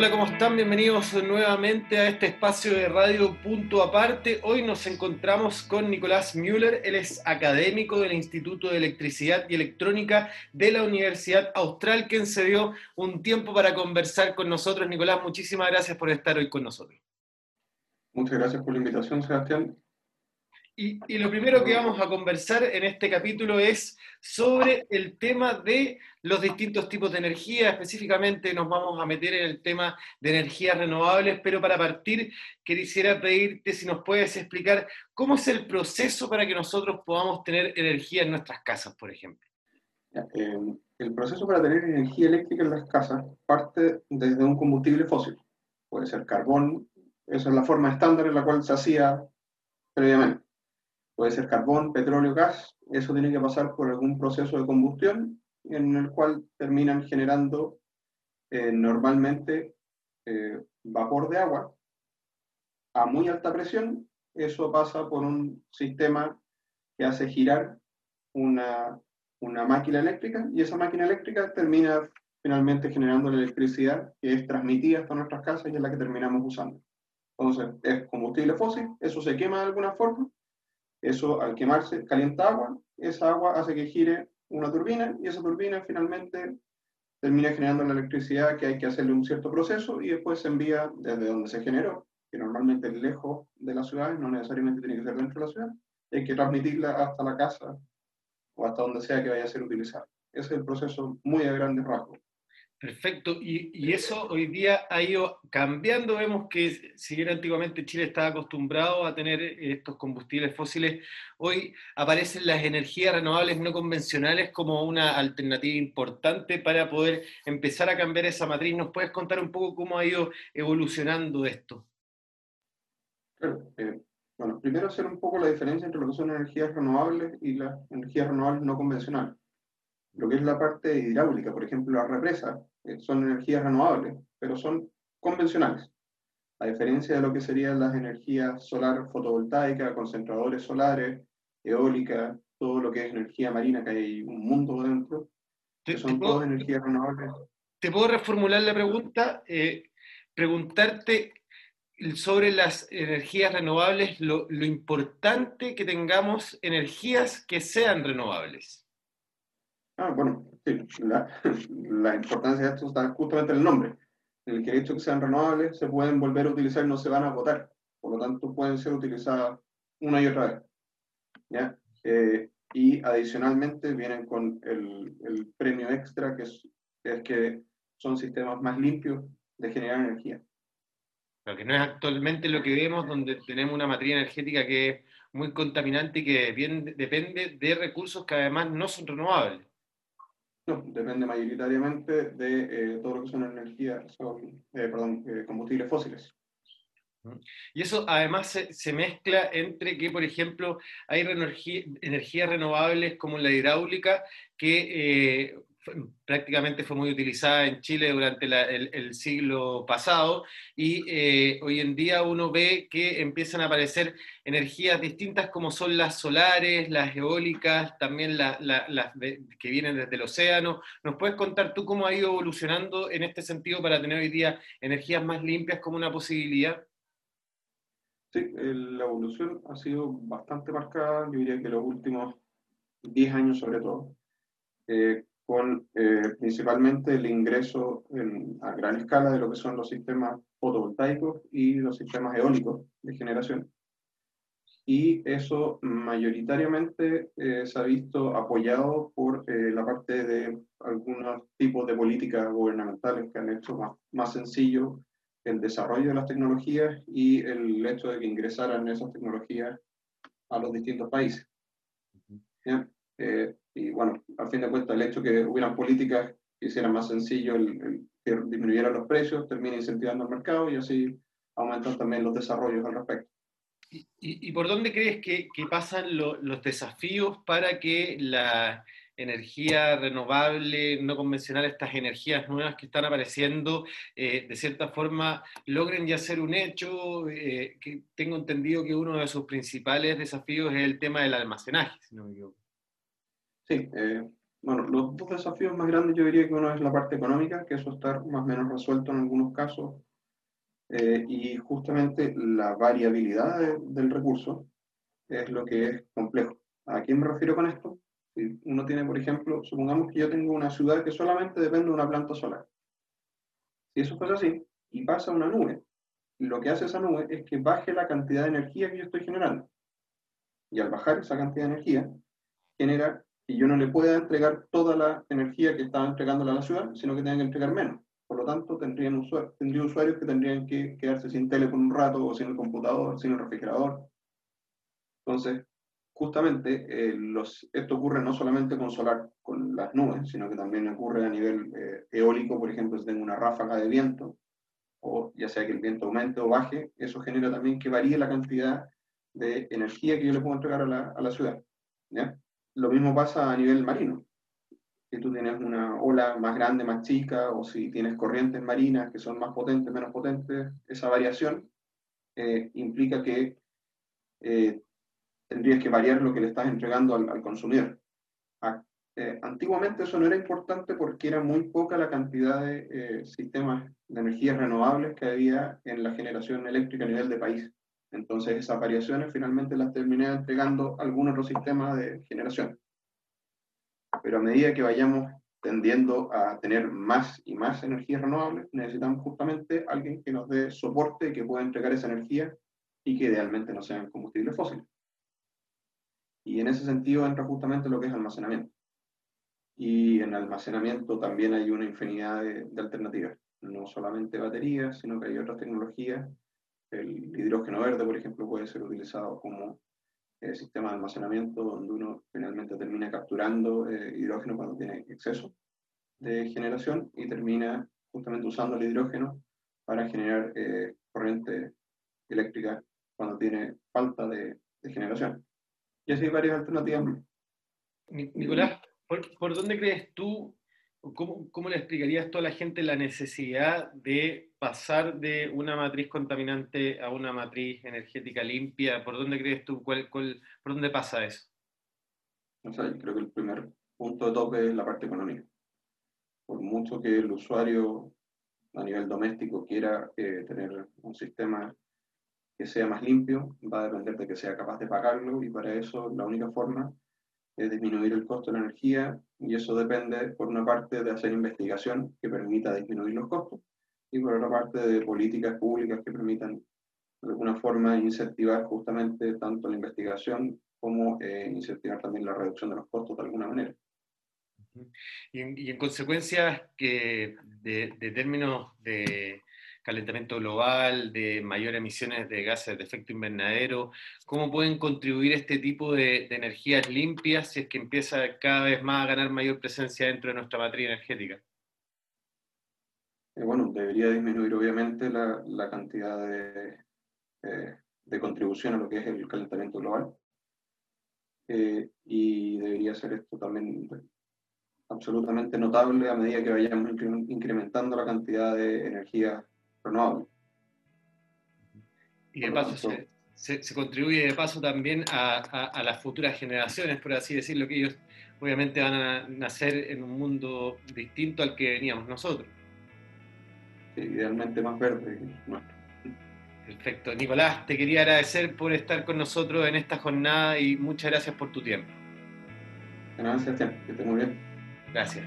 Hola, ¿cómo están? Bienvenidos nuevamente a este espacio de Radio Punto Aparte. Hoy nos encontramos con Nicolás Müller. Él es académico del Instituto de Electricidad y Electrónica de la Universidad Austral, quien se dio un tiempo para conversar con nosotros. Nicolás, muchísimas gracias por estar hoy con nosotros. Muchas gracias por la invitación, Sebastián. Y, lo primero que vamos a conversar en este capítulo es sobre el tema de los distintos tipos de energía. Específicamente nos vamos a meter en el tema de energías renovables, pero para partir quisiera pedirte si nos puedes explicar cómo es el proceso para que nosotros podamos tener energía en nuestras casas, por ejemplo. Eh, el proceso para tener energía eléctrica en las casas parte desde un combustible fósil. Puede ser carbón, esa es la forma estándar en la cual se hacía previamente puede ser carbón, petróleo, gas, eso tiene que pasar por algún proceso de combustión en el cual terminan generando eh, normalmente eh, vapor de agua a muy alta presión. Eso pasa por un sistema que hace girar una, una máquina eléctrica y esa máquina eléctrica termina finalmente generando la electricidad que es transmitida hasta nuestras casas y es la que terminamos usando. Entonces, es combustible fósil, eso se quema de alguna forma eso al quemarse calienta agua, esa agua hace que gire una turbina y esa turbina finalmente termina generando la electricidad que hay que hacerle un cierto proceso y después se envía desde donde se generó, que normalmente es lejos de la ciudad, no necesariamente tiene que ser dentro de la ciudad, hay que transmitirla hasta la casa o hasta donde sea que vaya a ser utilizada. Ese es el proceso muy a grandes rasgos. Perfecto, y, eso hoy día ha ido cambiando. Vemos que si bien antiguamente Chile estaba acostumbrado a tener estos combustibles fósiles, hoy aparecen las energías renovables no convencionales como una alternativa importante para poder empezar a cambiar esa matriz. ¿Nos puedes contar un poco cómo ha ido evolucionando esto? Claro, eh, bueno, primero hacer un poco la diferencia entre lo que son energías renovables y las energías renovables no convencionales lo que es la parte hidráulica, por ejemplo, la represa, eh, son energías renovables, pero son convencionales. A diferencia de lo que serían las energías solar fotovoltaica, concentradores solares, eólica, todo lo que es energía marina, que hay un mundo dentro, que son todas energías renovables. ¿Te puedo reformular la pregunta? Eh, preguntarte sobre las energías renovables, lo, lo importante que tengamos energías que sean renovables. Ah, bueno, sí, la, la, importancia de esto está justamente en el nombre. En el que el hecho que sean renovables se pueden volver a utilizar no se van a agotar. Por lo tanto, pueden ser utilizadas una y otra vez. ¿ya? Eh, y adicionalmente vienen con el, el premio extra, que es, que es, que son sistemas más limpios de generar energía. Lo que no es actualmente lo que vemos, donde tenemos una materia energética que es muy contaminante y que bien, depende de recursos que además no son renovables. Depende mayoritariamente de eh, todo lo que son energías, son, eh, perdón, eh, combustibles fósiles. Y eso además se, se, mezcla entre que, por ejemplo, hay energías renovables como la hidráulica que prácticamente fue muy utilizada en Chile durante el, siglo pasado y eh, hoy en día uno ve que empiezan a aparecer energías distintas como son las solares, las eólicas, también las que vienen desde el océano. ¿Nos puedes contar tú cómo ha ido evolucionando en este sentido para tener hoy día energías más limpias como una posibilidad? Sí, la evolución ha sido bastante marcada, yo diría que los últimos 10 años sobre todo. Eh, con eh, principalmente el ingreso a gran escala de lo que son los sistemas fotovoltaicos y los sistemas eólicos de generación. Y eso mayoritariamente eh, se ha visto apoyado por eh, la parte de algunos tipos de políticas gubernamentales que han hecho más, más sencillo el desarrollo de las tecnologías y el hecho de que ingresaran esas tecnologías a los distintos países. Y bueno, al fin de cuentas, el hecho que hubieran políticas que hicieran más sencillo el, que disminuyeran los precios, termina incentivando el mercado y así aumentan también los desarrollos al respecto. ¿Y, y, por dónde crees que, que pasan los desafíos para que la energía renovable, no convencional, estas energías nuevas que están apareciendo, eh, de cierta forma logren ya ser un hecho? Eh, que tengo entendido que uno de sus principales desafíos es el tema del almacenaje, si no me equivoco. Sí, eh, Bueno, los dos desafíos más grandes yo diría que uno es la parte económica, que eso está más o menos resuelto en algunos casos, eh, y justamente la variabilidad del recurso es lo que es complejo. ¿A quién me refiero con esto? Si uno tiene, por ejemplo, supongamos que yo tengo una ciudad que solamente depende de una planta solar. Si eso fuera así, y pasa una nube, lo que hace esa nube es que baje la cantidad de energía que yo estoy generando. Y al bajar esa cantidad de energía, genera que yo no le pueda entregar toda la energía que estaba entregándole a la ciudad, sino que tenga que entregar menos. Por lo tanto, tendrían usuarios, tendría usuarios que tendrían que quedarse sin tele por un rato, o sin el computador, sin el refrigerador. Entonces, justamente, eh, los, esto ocurre no solamente con solar, con las nubes, sino que también ocurre a nivel eh, eólico, por ejemplo, si tengo una ráfaga de viento, o ya sea que el viento aumente o baje, eso genera también que varíe la cantidad de energía que yo le puedo entregar a la, a la ciudad. ¿ya? Lo mismo pasa a nivel marino. Si tú tienes una ola más grande, más chica, o si tienes corrientes marinas que son más potentes, menos potentes, esa variación eh, implica que eh, tendrías que variar lo que le estás entregando al, consumidor. Eh, antiguamente eso no era importante porque era muy poca la cantidad de sistemas de energías renovables que había en la generación eléctrica a nivel de país. Entonces esas variaciones finalmente las terminé entregando a algún otro sistema de generación. Pero a medida que vayamos tendiendo a tener más y más energías renovables, necesitamos justamente alguien que nos dé soporte, que pueda entregar esa energía y que idealmente no sean combustibles fósiles. Y en ese sentido entra justamente lo que es almacenamiento y en almacenamiento también hay una infinidad de, alternativas, no solamente baterías, sino que hay otras tecnologías. El hidrógeno verde, por ejemplo, puede ser utilizado como eh, sistema de almacenamiento donde uno finalmente termina capturando eh, hidrógeno cuando tiene exceso de generación y termina justamente usando el hidrógeno para generar eh, corriente eléctrica cuando tiene falta de, generación. Y así hay varias alternativas. Nicolás, ¿Por, dónde crees tú, cómo, le explicarías tú a la gente la necesidad de pasar de una matriz contaminante a una matriz energética limpia? ¿Por dónde crees tú, cuál, cuál, por dónde pasa eso? O sea, creo que el primer punto de tope es la parte económica. Por mucho que el usuario a nivel doméstico quiera eh, tener un sistema que sea más limpio, va a depender de que sea capaz de pagarlo y para eso la única forma es disminuir el costo de la energía y eso depende, por una parte, de hacer investigación que permita disminuir los costos y por otra parte de políticas públicas que permitan de alguna forma incentivar justamente tanto la investigación como eh, incentivar también la reducción de los costos de alguna manera. Y en, y en consecuencia que de, de términos de, calentamiento global, de mayores emisiones de gases de efecto invernadero, cómo pueden contribuir este tipo de, energías limpias si es que empieza cada vez más a ganar mayor presencia dentro de nuestra matriz energética. Eh, bueno, debería disminuir obviamente la, cantidad de, eh, de, contribución a lo que es el calentamiento global. Eh, y debería ser esto también absolutamente notable a medida que vayamos incrementando la cantidad de energía Y de paso se, se, contribuye de paso también a, a, las futuras generaciones, por así decirlo, que ellos obviamente van a nacer en un mundo distinto al que veníamos nosotros. idealmente más verde Perfecto. Nicolás, te quería agradecer por estar con nosotros en esta jornada y muchas gracias por tu tiempo. Gracias, que esté muy bien. Gracias.